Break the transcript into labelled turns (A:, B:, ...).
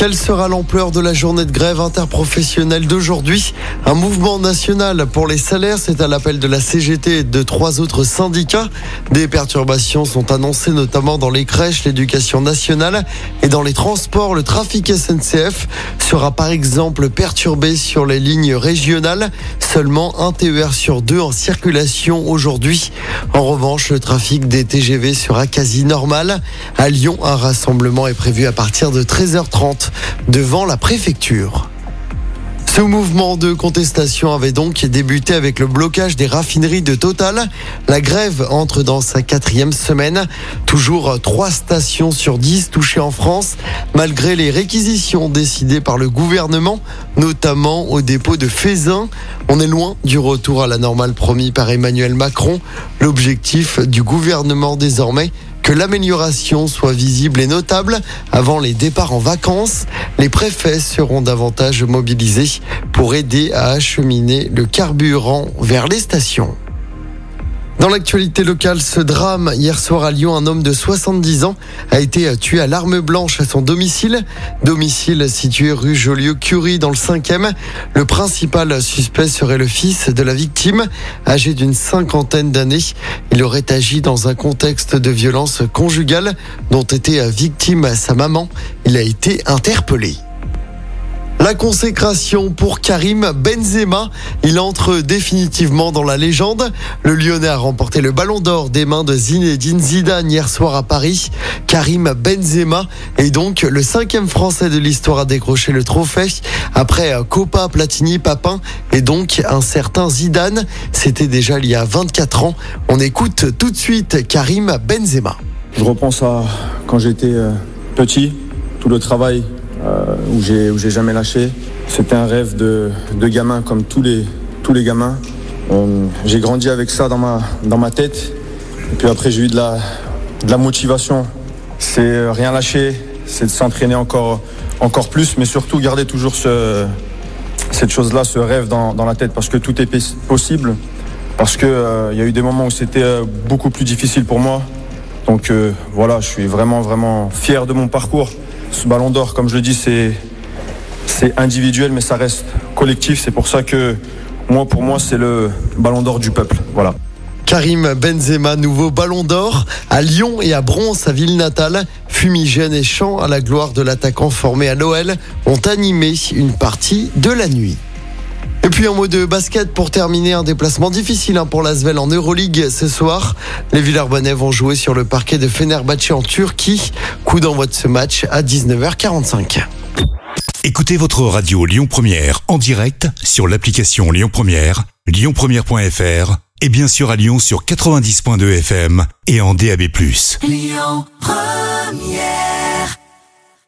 A: Quelle sera l'ampleur de la journée de grève interprofessionnelle d'aujourd'hui? Un mouvement national pour les salaires, c'est à l'appel de la CGT et de trois autres syndicats. Des perturbations sont annoncées notamment dans les crèches, l'éducation nationale et dans les transports. Le trafic SNCF sera par exemple perturbé sur les lignes régionales. Seulement un TER sur deux en circulation aujourd'hui. En revanche, le trafic des TGV sera quasi normal. À Lyon, un rassemblement est prévu à partir de 13h30 devant la préfecture. Ce mouvement de contestation avait donc débuté avec le blocage des raffineries de Total. La grève entre dans sa quatrième semaine. Toujours trois stations sur dix touchées en France, malgré les réquisitions décidées par le gouvernement, notamment au dépôt de Fézin. On est loin du retour à la normale promis par Emmanuel Macron. L'objectif du gouvernement désormais, que l'amélioration soit visible et notable avant les départs en vacances. Les préfets seront davantage mobilisés pour aider à acheminer le carburant vers les stations. Dans l'actualité locale, ce drame hier soir à Lyon, un homme de 70 ans a été tué à l'arme blanche à son domicile, domicile situé rue Joliot-Curie dans le 5e. Le principal suspect serait le fils de la victime, âgé d'une cinquantaine d'années. Il aurait agi dans un contexte de violence conjugale dont était victime sa maman. Il a été interpellé. La consécration pour Karim Benzema. Il entre définitivement dans la légende. Le Lyonnais a remporté le ballon d'or des mains de Zinedine Zidane hier soir à Paris. Karim Benzema est donc le cinquième Français de l'histoire à décrocher le trophée. Après Copa, Platini, Papin et donc un certain Zidane. C'était déjà il y a 24 ans. On écoute tout de suite Karim Benzema.
B: Je repense à quand j'étais euh, petit, tout le travail euh, où j'ai où j'ai jamais lâché. C'était un rêve de, de, gamin comme tous les tous les gamins. Euh, j'ai grandi avec ça dans ma dans ma tête. Et puis après j'ai eu de la de la motivation. C'est euh, rien lâcher, c'est de s'entraîner encore encore plus, mais surtout garder toujours ce cette chose-là, ce rêve dans, dans, la tête, parce que tout est possible. Parce que il y a eu des moments où c'était beaucoup plus difficile pour moi. Donc voilà, je suis vraiment vraiment fier de mon parcours. Ce ballon d'or, comme je le dis, c'est individuel, mais ça reste collectif. C'est pour ça que moi, pour moi, c'est le ballon d'or du peuple. Voilà.
A: Karim Benzema, nouveau ballon d'or à Lyon et à Bron, sa ville natale. Fumigène et chant à la gloire de l'attaquant formé à Noël ont animé une partie de la nuit. Et puis en mode basket pour terminer un déplacement difficile hein, pour l'Asvel en Euroleague ce soir. Les Villarbonnais vont jouer sur le parquet de Fenerbahçe en Turquie. Coup d'envoi de ce match à 19h45.
C: Écoutez votre radio Lyon Première en direct sur l'application Lyon Première, lyonpremiere.fr et bien sûr à Lyon sur 90.2 FM et en DAB+. Lyon Première